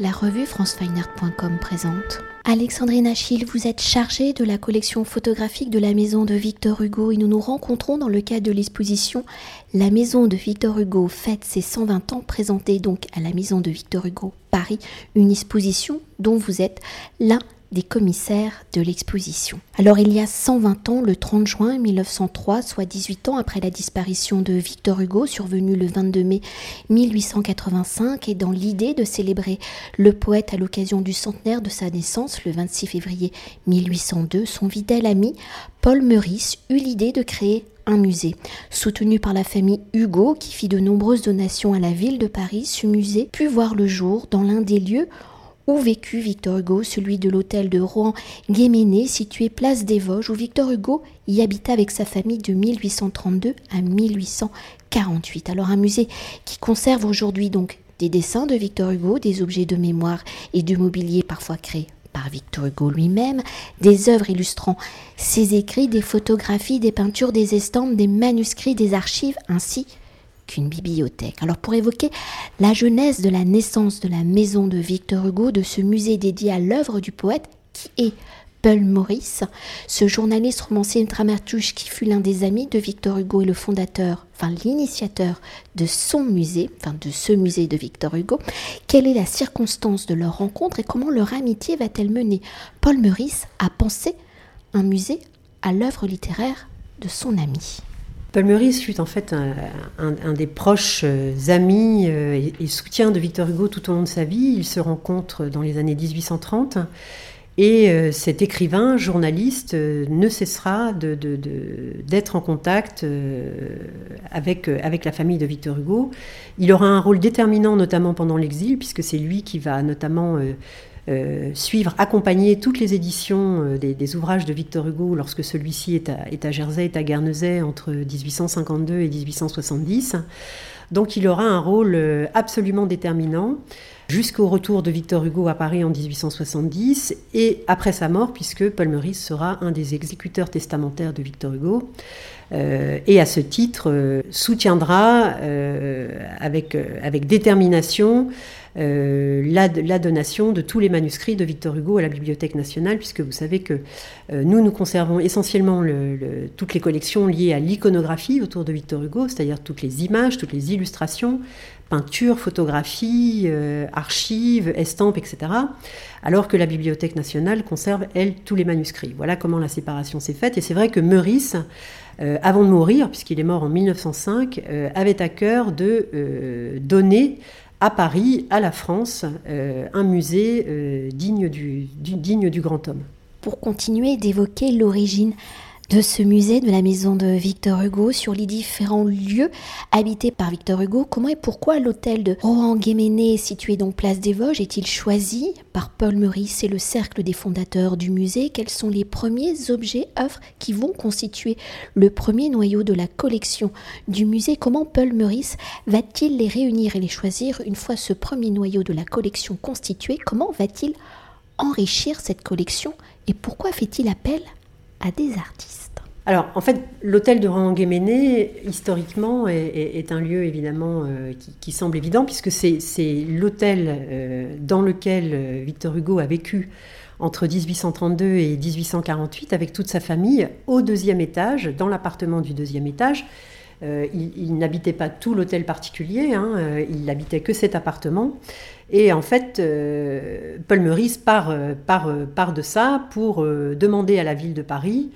La revue francefineart.com présente. Alexandrine Achille, vous êtes chargée de la collection photographique de la maison de Victor Hugo et nous nous rencontrons dans le cadre de l'exposition La maison de Victor Hugo fête ses 120 ans, présentée donc à la maison de Victor Hugo Paris, une exposition dont vous êtes l'un des commissaires de l'exposition. Alors il y a 120 ans, le 30 juin 1903, soit 18 ans après la disparition de Victor Hugo, survenue le 22 mai 1885, et dans l'idée de célébrer le poète à l'occasion du centenaire de sa naissance, le 26 février 1802, son fidèle ami Paul Meurice eut l'idée de créer un musée. Soutenu par la famille Hugo, qui fit de nombreuses donations à la ville de Paris, ce musée put voir le jour dans l'un des lieux où vécut Victor Hugo, celui de l'hôtel de Rouen-Guéméné, situé place des Vosges, où Victor Hugo y habita avec sa famille de 1832 à 1848. Alors un musée qui conserve aujourd'hui donc des dessins de Victor Hugo, des objets de mémoire et du mobilier parfois créés par Victor Hugo lui-même, des œuvres illustrant ses écrits, des photographies, des peintures, des estampes, des manuscrits, des archives, ainsi qu'une bibliothèque. Alors pour évoquer la genèse de la naissance de la maison de Victor Hugo, de ce musée dédié à l'œuvre du poète, qui est Paul Maurice, ce journaliste romancier dramaturge qui fut l'un des amis de Victor Hugo et le fondateur, enfin l'initiateur de son musée, enfin de ce musée de Victor Hugo, quelle est la circonstance de leur rencontre et comment leur amitié va-t-elle mener? Paul Maurice à penser un musée à l'œuvre littéraire de son ami Paul Meurice fut en fait un, des proches euh, amis euh, et, soutiens de Victor Hugo tout au long de sa vie. Ils se rencontrent dans les années 1830 et euh, cet écrivain, journaliste, ne cessera d'être en contact avec, avec la famille de Victor Hugo. Il aura un rôle déterminant notamment pendant l'exil puisque c'est lui qui va notamment euh, suivre, accompagner toutes les éditions euh, des, ouvrages de Victor Hugo lorsque celui-ci est à, est à Jersey, est à Guernesey entre 1852 et 1870. Donc il aura un rôle euh, absolument déterminant jusqu'au retour de Victor Hugo à Paris en 1870 et après sa mort, puisque Paul Meurice sera un des exécuteurs testamentaires de Victor Hugo. et à ce titre soutiendra avec, avec détermination euh, la, donation de tous les manuscrits de Victor Hugo à la Bibliothèque nationale, puisque vous savez que euh, nous, nous conservons essentiellement toutes les collections liées à l'iconographie autour de Victor Hugo, c'est-à-dire toutes les images, toutes les illustrations, peintures, photographies, euh, archives, estampes, etc. Alors que la Bibliothèque nationale conserve, elle, tous les manuscrits. Voilà comment la séparation s'est faite. Et c'est vrai que Meurice, avant de mourir, puisqu'il est mort en 1905, avait à cœur de donner à Paris, à la France, euh, un musée euh, digne, du, digne du grand homme. Pour continuer d'évoquer l'origine de ce musée de la maison de Victor Hugo sur les différents lieux habités par Victor Hugo. Comment et pourquoi l'hôtel de Rohan-Guéméné, situé donc place des Vosges, est-il choisi par Paul Meurice et le cercle des fondateurs du musée? Quels sont les premiers objets, œuvres qui vont constituer le premier noyau de la collection du musée? Comment Paul Meurice va-t-il les réunir et les choisir une fois ce premier noyau de la collection constitué? Comment va-t-il enrichir cette collection et pourquoi fait-il appel à des artistes alors, en fait, l'hôtel de Ranguéméné, historiquement, est, un lieu évidemment euh, qui, semble évident, puisque c'est l'hôtel euh, dans lequel euh, Victor Hugo a vécu entre 1832 et 1848 avec toute sa famille au deuxième étage, dans l'appartement du deuxième étage. il, n'habitait pas tout l'hôtel particulier, hein, il n'habitait que cet appartement. Et en fait, Paul Meurice part, part, de ça pour demander à la ville de Paris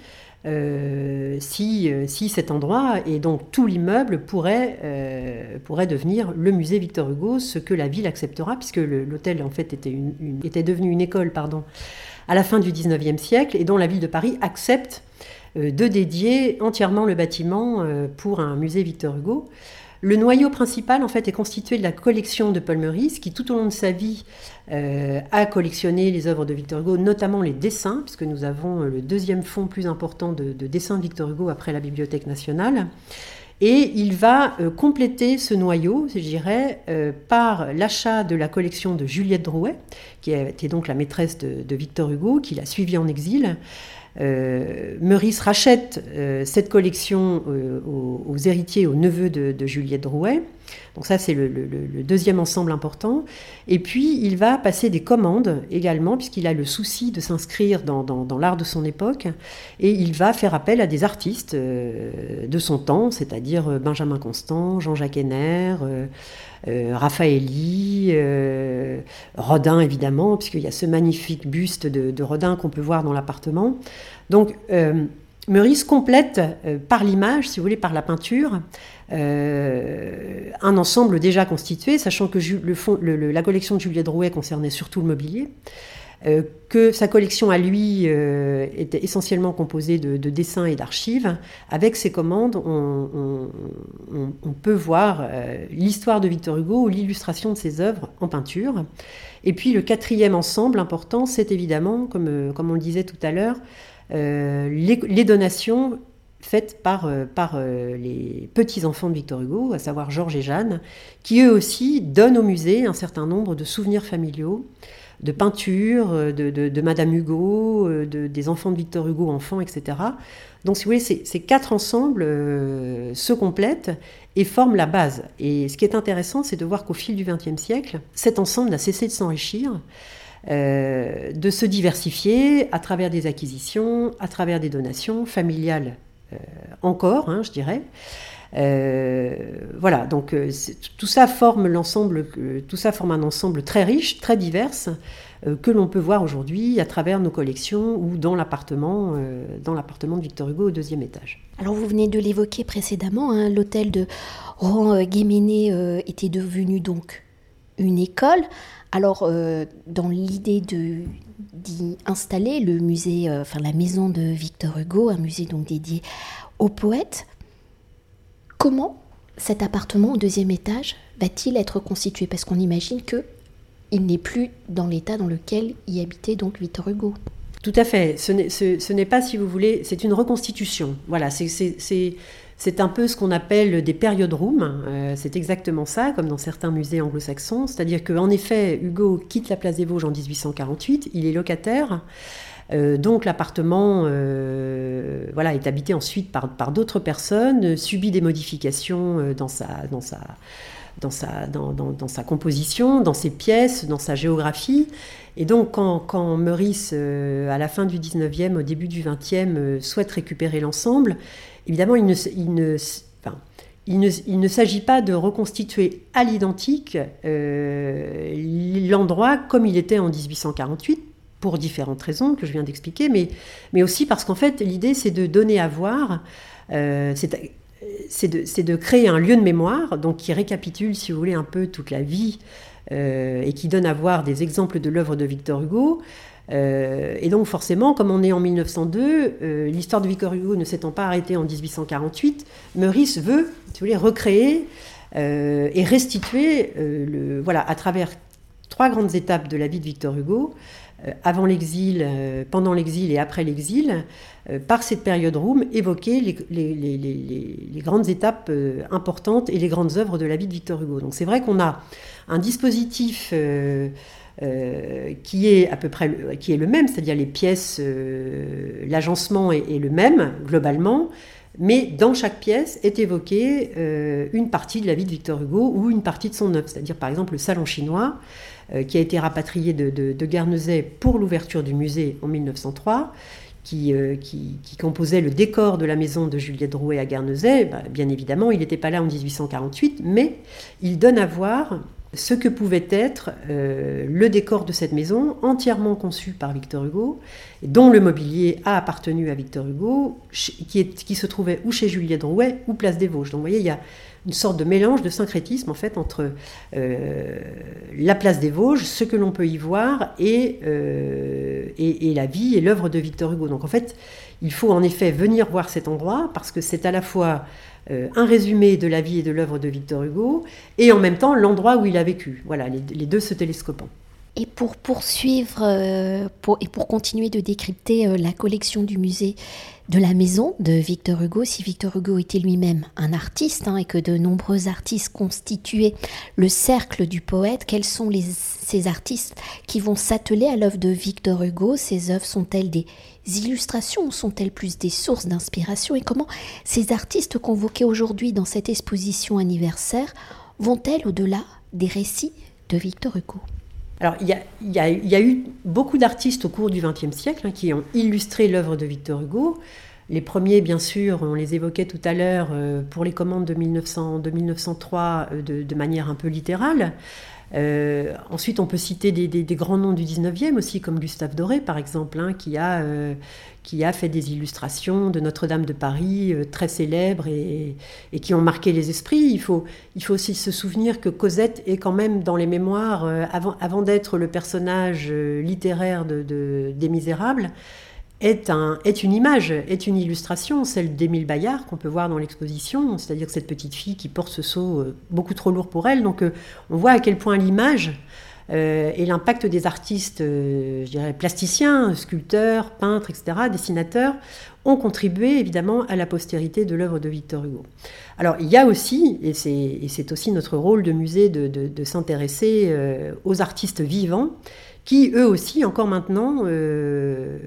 euh, si, euh, cet endroit et donc tout l'immeuble pourrait, euh, devenir le musée Victor Hugo, ce que la ville acceptera, puisque l'hôtel en fait était devenu une école pardon, à la fin du 19e siècle et dont la ville de Paris accepte de dédier entièrement le bâtiment pour un musée Victor Hugo. Le noyau principal, en fait, est constitué de la collection de Paul Meurice, qui tout au long de sa vie euh, a collectionné les œuvres de Victor Hugo, notamment les dessins, puisque nous avons euh, le deuxième fonds plus important de, dessins de Victor Hugo après la Bibliothèque nationale. Et il va euh, compléter ce noyau, je dirais, par l'achat de la collection de Juliette Drouet, qui était donc la maîtresse de, de Victor Hugo, qui l'a suivi en exil, Meurice rachète cette collection aux, héritiers, aux neveux de, Juliette Drouet. Donc ça, c'est le, deuxième ensemble important. Et puis, il va passer des commandes également, puisqu'il a le souci de s'inscrire dans, l'art de son époque. Et il va faire appel à des artistes de son temps, c'est-à-dire Benjamin Constant, Jean-Jacques Henner, euh, euh, Rodin évidemment, puisqu'il y a ce magnifique buste de, Rodin qu'on peut voir dans l'appartement. Donc, euh, Meurice complète par l'image, si vous voulez, par la peinture, un ensemble déjà constitué, sachant que la collection de Juliette Drouet concernait surtout le mobilier. Euh, que sa collection à lui euh, était essentiellement composée de, dessins et d'archives. Avec ses commandes, on, peut voir euh, l'histoire de Victor Hugo ou l'illustration de ses œuvres en peinture. Et puis le quatrième ensemble important, c'est évidemment, comme, comme on le disait tout à l'heure, les, donations faites par, par les petits-enfants de Victor Hugo, à savoir Georges et Jeanne, qui eux aussi donnent au musée un certain nombre de souvenirs familiaux de peinture euh, de, Madame Hugo, euh, de, des enfants de Victor Hugo, enfants, etc. Donc, si vous voulez, ces, quatre ensembles euh, se complètent et forment la base. Et ce qui est intéressant, c'est de voir qu'au fil du XXe siècle, cet ensemble n'a cessé de s'enrichir, de se diversifier à travers des acquisitions, à travers des donations familiales encore, hein, je dirais. Euh, voilà, donc euh, tout ça forme l'ensemble, euh, tout ça forme un ensemble très riche, très divers, que l'on peut voir aujourd'hui à travers nos collections ou dans l'appartement, dans l'appartement de Victor Hugo au deuxième étage. Alors vous venez de l'évoquer précédemment, hein, l'hôtel de Rohan Guéméné était devenu donc une école. Alors, dans l'idée d'y installer le musée, enfin la maison de Victor Hugo, un musée donc dédié aux poètes, Comment cet appartement au deuxième étage va-t-il être constitué? Parce qu'on imagine que il n'est plus dans l'état dans lequel y habitait donc Victor Hugo. Tout à fait. Ce n'est pas, si vous voulez, c'est une reconstitution. Voilà, c'est un peu ce qu'on appelle des période rooms. Euh, c'est exactement ça, comme dans certains musées anglo-saxons. C'est-à-dire qu'en effet, Hugo quitte la place des Vosges en 1848. Il est locataire. Euh, donc l'appartement euh, voilà, est habité ensuite par, d'autres personnes, subit des modifications euh, dans sa, dans sa, dans sa, dans, sa composition, dans ses pièces, dans sa géographie. Et donc quand, quand Meurice, à la fin du 19e, au début du 20e, souhaite récupérer l'ensemble, évidemment, il ne, il ne, enfin, il ne, il ne s'agit pas de reconstituer à l'identique l'endroit comme il était en 1848, pour différentes raisons que je viens d'expliquer, mais, mais aussi parce qu'en fait, l'idée, c'est de donner à voir, euh, c'est de, de, créer un lieu de mémoire, donc qui récapitule, si vous voulez, un peu toute la vie euh, et qui donne à voir des exemples de l'œuvre de Victor Hugo. Euh, et donc forcément, comme on est en 1902, l'histoire de Victor Hugo ne s'étant pas arrêtée en 1848, Meurice veut, si vous voulez, recréer et restituer, le, voilà, à travers trois grandes étapes de la vie de Victor Hugo, euh, avant l'exil, euh, pendant l'exil et après l'exil, euh, par cette période room, évoquer les, grandes étapes importantes et les grandes œuvres de la vie de Victor Hugo. Donc c'est vrai qu'on a un dispositif qui est à peu près le, qui est le même, c'est-à-dire les pièces, l'agencement est, le même globalement, mais dans chaque pièce est évoquée une partie de la vie de Victor Hugo ou une partie de son œuvre, c'est-à-dire par exemple le salon chinois. Euh, qui a été rapatrié de, de, pour l'ouverture du musée en 1903. Euh, qui, composait le décor de la maison de Juliette Drouet à Guernesey. Bah, bien évidemment, il n'était pas là en 1848, mais il donne à voir ce que pouvait être euh, le décor de cette maison, entièrement conçu par Victor Hugo, dont le mobilier a appartenu à Victor Hugo, qui, qui se trouvait ou chez Juliette Drouet ou Place des Vosges. Donc vous voyez, il y a une sorte de mélange, de syncrétisme en fait entre euh, la place des Vosges, ce que l'on peut y voir, euh, et, la vie et l'œuvre de Victor Hugo. Donc en fait, il faut en effet venir voir cet endroit parce que c'est à la fois euh, un résumé de la vie et de l'œuvre de Victor Hugo et en même temps l'endroit où il a vécu. Voilà, les, deux se télescopant. Et pour poursuivre euh, et pour continuer de décrypter euh, la collection du musée de la maison de Victor Hugo, si Victor Hugo était lui-même un artiste hein, et que de nombreux artistes constituaient le cercle du poète, quels sont ces artistes qui vont s'atteler à l'œuvre de Victor Hugo? Ces œuvres sont-elles des illustrations ou sont-elles plus des sources d'inspiration? Et comment ces artistes convoqués aujourd'hui dans cette exposition anniversaire vont-elles au-delà des récits de Victor Hugo? Alors, il y, a, eu beaucoup d'artistes au cours du XXe siècle hein, qui ont illustré l'œuvre de Victor Hugo. Les premiers, bien sûr, on les évoquait tout à l'heure euh, pour les commandes de, 1900, de 1903 euh, de, manière un peu littérale. Euh, ensuite, on peut citer des, grands noms du 19e aussi, comme Gustave Doré, par exemple, hein, qui, a, qui a fait des illustrations de Notre-Dame de Paris très célèbres et, qui ont marqué les esprits. Il faut, il faut aussi se souvenir que Cosette est quand même dans les mémoires, avant, d'être le personnage littéraire de, des Misérables, est, un, est une image, est une illustration, celle d'Émile Bayard qu'on peut voir dans l'exposition, c'est-à-dire cette petite fille qui porte ce seau euh, beaucoup trop lourd pour elle. Donc euh, on voit à quel point l'image euh, et l'impact des artistes, je dirais, plasticiens, sculpteurs, peintres, etc., dessinateurs, ont contribué évidemment à la postérité de l'œuvre de Victor Hugo. Alors il y a aussi, et c'est aussi notre rôle de musée de s'intéresser aux artistes vivants, qui eux aussi, encore maintenant, euh,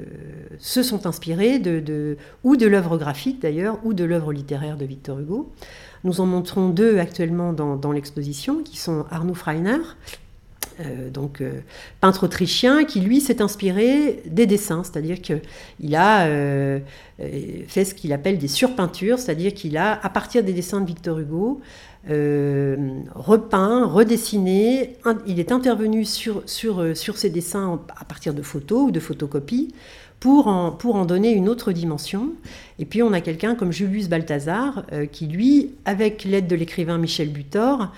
se sont inspirés de, ou de l'œuvre graphique d'ailleurs, ou de l'œuvre littéraire de Victor Hugo. Nous en montrons deux actuellement dans, l'exposition, qui sont Arnaud Freiner, euh, donc euh, peintre autrichien, qui lui s'est inspiré des dessins, c'est-à-dire qu'il a fait ce qu'il appelle des surpeintures, c'est-à-dire qu'il a, à partir des dessins de Victor Hugo, euh, repeint, redessiné. Il est intervenu sur, sur, euh, sur ces dessins à partir de photos ou de photocopies pour en, pour en donner une autre dimension. Et puis on a quelqu'un comme Julius Balthazar euh, qui, lui, avec l'aide de l'écrivain Michel Butor,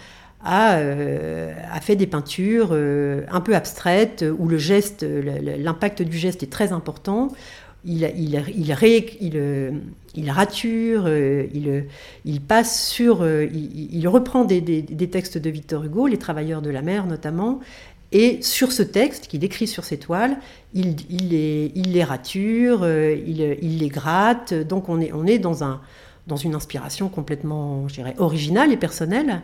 a, a, fait des peintures un peu abstraites où le geste, l'impact du geste est très important, il, il, il, il, rature, euh, il, passe sur, euh, il, reprend des, textes de Victor Hugo, Les Travailleurs de la mer notamment, et sur ce texte qu'il écrit sur ses toiles, il, les, les, rature, euh, il, les gratte, donc on est, on est dans, un, dans une inspiration complètement, originale et personnelle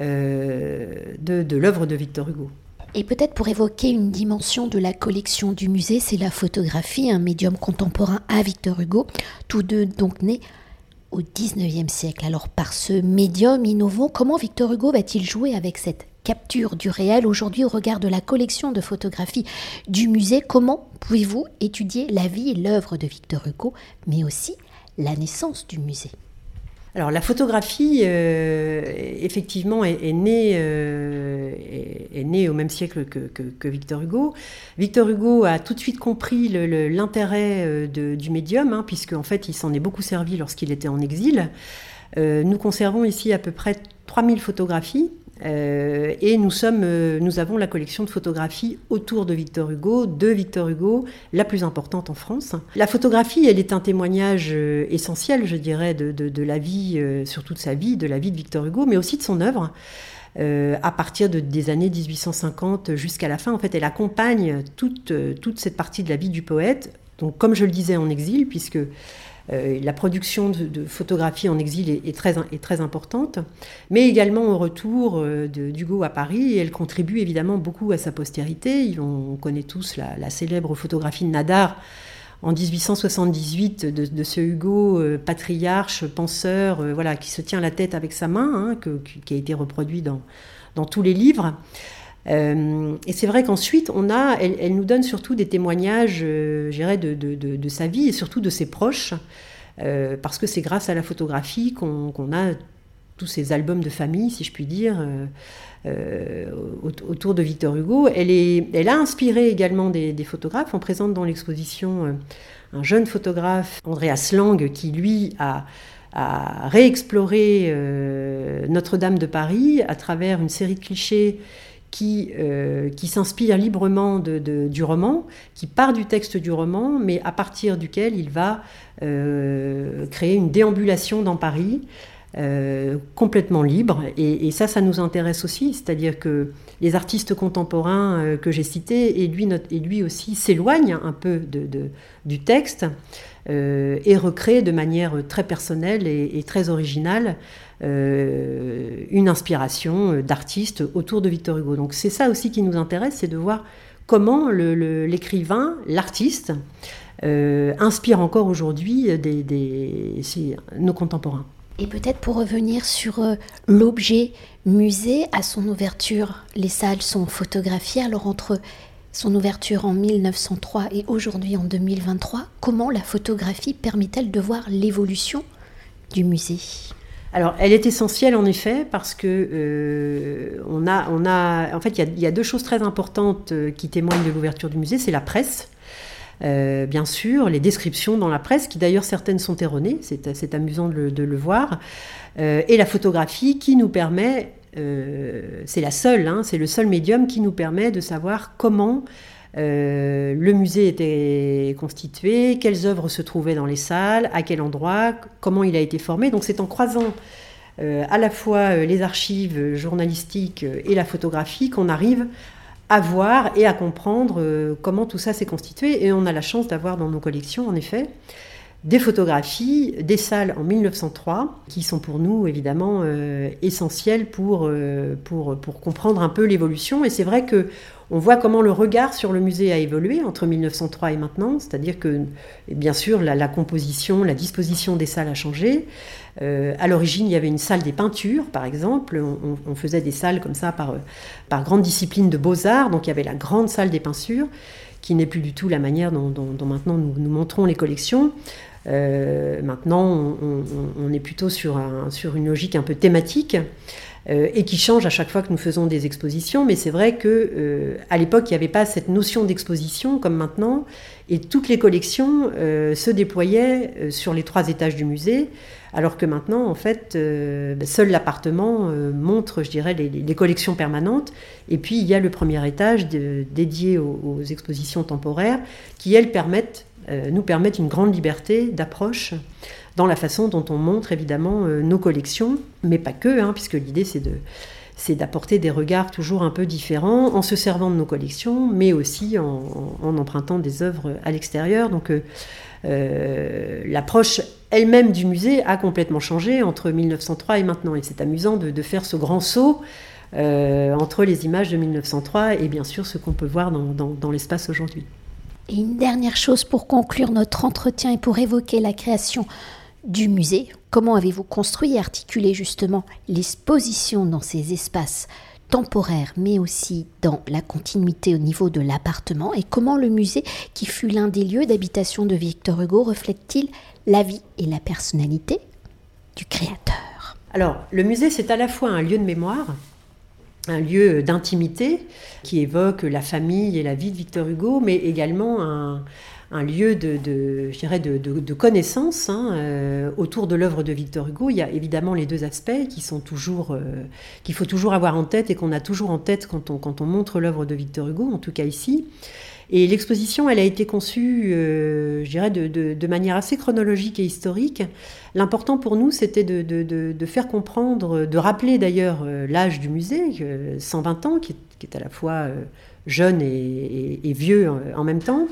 de, de l'œuvre de Victor Hugo. Et peut-être pour évoquer une dimension de la collection du musée, c'est la photographie, un médium contemporain à Victor Hugo, tous deux donc nés au 19e siècle. Alors par ce médium innovant, comment Victor Hugo va-t-il jouer avec cette capture du réel aujourd'hui au regard de la collection de photographies du musée? Comment pouvez-vous étudier la vie et l'œuvre de Victor Hugo, mais aussi la naissance du musée? La photographie, euh, effectivement, est, née, euh, est, née, au même siècle que, Victor Hugo. Victor Hugo a tout de suite compris l'intérêt euh, du médium, hein, puisque en fait il s'en est beaucoup servi lorsqu'il était en exil. nous conservons ici à peu près 3000 photographies euh, et euh, nous avons la collection de photographies autour de Victor Hugo, de Victor Hugo, la plus importante en France. La photographie, elle est un témoignage euh, essentiel, je dirais, de, de, la vie, sur toute sa vie, de la vie de Victor Hugo, mais aussi de son œuvre. à partir de, des années 1850 jusqu'à la fin, en fait, elle accompagne toute, toute cette partie de la vie du poète. Donc, comme je le disais en exil, puisque la production de, photographies en exil est, très, importante, mais également au retour euh, d'Hugo à Paris. Elle contribue évidemment beaucoup à sa postérité. On connaît tous la, célèbre photographie de Nadar en 1878 de, ce Hugo euh, patriarche, penseur, voilà, qui se tient la tête avec sa main, hein, qui a été reproduit dans tous les livres. Euh, et c'est vrai qu'ensuite, on a, elle, nous donne surtout des témoignages, euh, de, de, sa vie et surtout de ses proches, euh, parce que c'est grâce à la photographie qu'on a tous ces albums de famille, si je puis dire, euh, autour de Victor Hugo. Elle, a inspiré également des, photographes. On présente dans l'exposition un jeune photographe, Andreas Lang, qui lui a réexploré Notre-Dame de Paris à travers une série de clichés qui, euh, qui s'inspire librement du roman, qui part du texte du roman, mais à partir duquel il va euh, créer une déambulation dans Paris complètement libre. Et, ça, ça nous intéresse aussi, c'est-à-dire que les artistes contemporains que j'ai cités, et lui, aussi, s'éloignent un peu du texte et recréent de manière très personnelle et, très originale une inspiration d'artistes autour de Victor Hugo. Donc c'est ça aussi qui nous intéresse, c'est de voir comment l'écrivain, l'artiste, euh, inspire encore aujourd'hui nos contemporains. Et peut-être pour revenir sur euh, l'objet musée, à son ouverture, les salles sont photographiées. Alors entre son ouverture en 1903 et aujourd'hui en 2023, comment la photographie permet-elle de voir l'évolution du musée? Alors, elle est essentielle en effet parce que euh, on a, en fait, il y, a deux choses très importantes euh, qui témoignent de l'ouverture du musée. C'est la presse, euh, bien sûr, les descriptions dans la presse, qui d'ailleurs certaines sont erronées, c'est amusant de le, voir, et la photographie qui nous permet, c'est la seule, hein, c'est le seul médium qui nous permet de savoir comment euh, le musée était constitué, quelles œuvres se trouvaient dans les salles, à quel endroit, comment il a été formé. Donc c'est en croisant euh, à la fois euh, les archives journalistiques et la photographie qu'on arrive à voir et à comprendre comment tout ça s'est constitué. Et on a la chance d'avoir dans nos collections, en effet, des photographies des salles en 1903, qui sont pour nous évidemment essentielles pour, pour, pour comprendre un peu l'évolution. Et c'est vrai que on voit comment le regard sur le musée a évolué entre 1903 et maintenant, c'est-à-dire que, bien sûr, la, composition, la disposition des salles a changé. Euh, à l'origine, il y avait une salle des peintures, par exemple. On, faisait des salles comme ça par, par grande discipline de beaux-arts. Donc il y avait la grande salle des peintures, qui n'est plus du tout la manière dont, maintenant nous, montrons les collections. Euh, maintenant, on, est plutôt sur, une logique un peu thématique. Euh, et qui change à chaque fois que nous faisons des expositions. Mais c'est vrai que euh, à l'époque, il n'y avait pas cette notion d'exposition comme maintenant, et toutes les collections euh, se déployaient sur les trois étages du musée. Alors que maintenant, en fait, ben, seul l'appartement montre, je dirais, les, collections permanentes. Et puis, il y a le premier étage dédié aux, expositions temporaires qui, elles, permettent, nous permettent une grande liberté d'approche dans la façon dont on montre évidemment euh, nos collections, mais pas que, hein, puisque l'idée c'est de c'est d'apporter des regards toujours un peu différents en se servant de nos collections, mais aussi en, empruntant des œuvres à l'extérieur. Donc euh, euh, l'approche elle-même du musée a complètement changé entre 1903 et maintenant. Et c'est amusant de, faire ce grand saut entre les images de 1903 et bien sûr ce qu'on peut voir dans l'espace aujourd'hui. Et une dernière chose pour conclure notre entretien et pour évoquer la création du musée. Comment avez-vous construit et articulé justement l'exposition dans ces espaces temporaires, mais aussi dans la continuité au niveau de l'appartement? Et comment le musée, qui fut l'un des lieux d'habitation de Victor Hugo, reflète-t-il la vie et la personnalité du créateur? Alors, le musée, c'est à la fois un lieu de mémoire, un lieu d'intimité qui évoque la famille et la vie de Victor Hugo, mais également un, lieu de, de connaissance hein, euh, autour de l'œuvre de Victor Hugo. Il y a évidemment les deux aspects qui sont toujours, euh, qu'il faut toujours avoir en tête et qu'on a toujours en tête quand on, quand on montre l'œuvre de Victor Hugo, en tout cas ici. Et l'exposition, elle a été conçue, euh, je dirais, de, manière assez chronologique et historique. L'important pour nous, c'était de, faire comprendre, de rappeler d'ailleurs l'âge du musée, 120 ans, qui est, à la fois jeune et vieux en même temps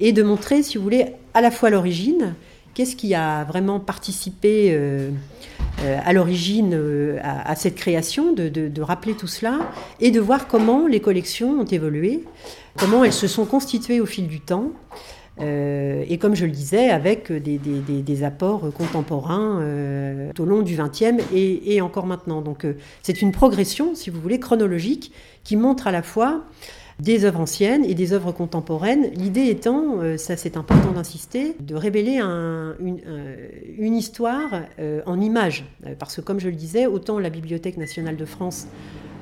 et de montrer, si vous voulez, à la fois l'origine, qu'est-ce qui a vraiment participé euh, euh, à l'origine euh, à, cette création, de, rappeler tout cela, et de voir comment les collections ont évolué, comment elles se sont constituées au fil du temps. et comme je le disais, avec des, apports contemporains tout au long du XXe et, et encore maintenant. Donc c'est une progression, si vous voulez, chronologique, qui montre à la fois des œuvres anciennes et des œuvres contemporaines. L'idée étant, euh, ça c'est important d'insister, de révéler euh, une, histoire euh, en images. Parce que comme je le disais, autant la Bibliothèque nationale de France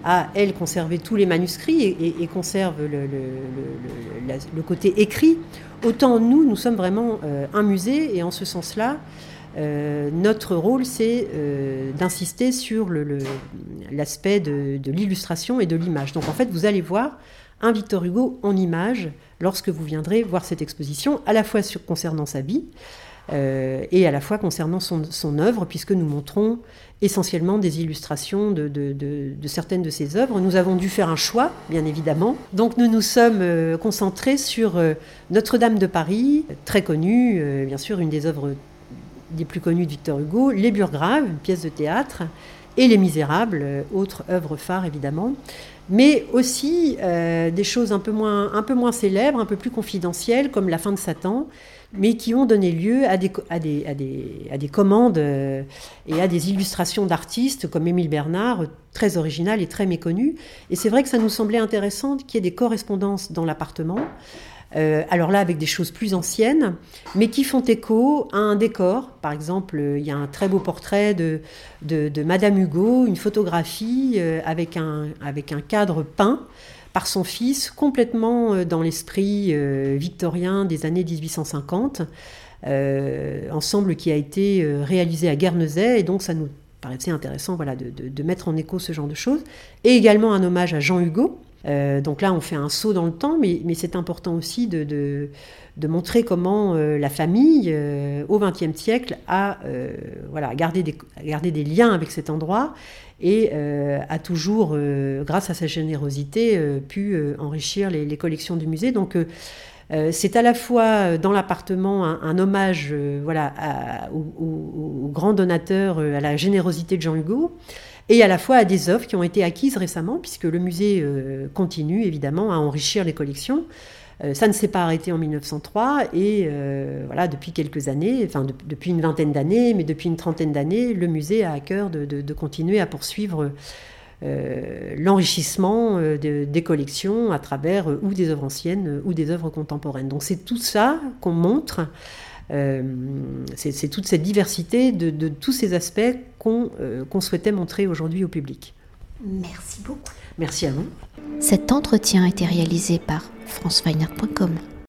a, elle, conservé tous les manuscrits et, conserve le, côté écrit, autant nous, nous sommes vraiment un musée et en ce sens-là, notre rôle, c'est d'insister sur l'aspect de, de l'illustration et de l'image. Donc en fait, vous allez voir un Victor Hugo en image lorsque vous viendrez voir cette exposition, à la fois concernant sa vie, et à la fois concernant son, œuvre, puisque nous montrons essentiellement des illustrations de, certaines de ses œuvres. Nous avons dû faire un choix, bien évidemment. Donc nous nous sommes euh, concentrés sur euh, Notre-Dame de Paris, très connue, euh, bien sûr, une des œuvres des plus connues de Victor Hugo, Les Burgraves, une pièce de théâtre, et Les Misérables, autre œuvre phare évidemment mais aussi des choses un peu, moins, un peu moins célèbres, un peu plus confidentielles, comme La fin de Satan, mais qui ont donné lieu à des, à des, à des, à des commandes euh, et à des illustrations d'artistes comme Émile Bernard, très originales et très méconnues. Et c'est vrai que ça nous semblait intéressant qu'il y ait des correspondances dans l'appartement. Euh, alors là, avec des choses plus anciennes, mais qui font écho à un décor. Par exemple, il y a un très beau portrait de, de, de Madame Hugo, une photographie euh, avec, un, avec un cadre peint par son fils, complètement euh, dans l'esprit euh, victorien des années 1850. Euh, ensemble qui a été réalisé à Guernesey, et donc ça nous paraissait intéressant voilà, de, mettre en écho ce genre de choses. Et également un hommage à Jean Hugo. Donc là, on fait un saut dans le temps, mais, c'est important aussi de, montrer comment la famille, au XXe siècle, a gardé, des, liens avec cet endroit et euh, a toujours, euh, grâce à sa générosité, euh, pu enrichir les, collections du musée. Donc c'est à la fois dans l'appartement un, hommage au, grand donateur, à la générosité de Jean Hugo, et à la fois à des œuvres qui ont été acquises récemment, puisque le musée continue évidemment à enrichir les collections. Euh, ça ne s'est pas arrêté en 1903 et euh, voilà, depuis quelques années, enfin depuis une vingtaine d'années, mais depuis une trentaine d'années, le musée a à cœur de, continuer à poursuivre euh, l'enrichissement des collections à travers ou des œuvres anciennes ou des œuvres contemporaines. Donc c'est tout ça qu'on montre. C'est toute cette diversité de, tous ces aspects qu'on souhaitait montrer aujourd'hui au public. Merci beaucoup. Merci à vous. Cet entretien a été réalisé par franceweiner.com.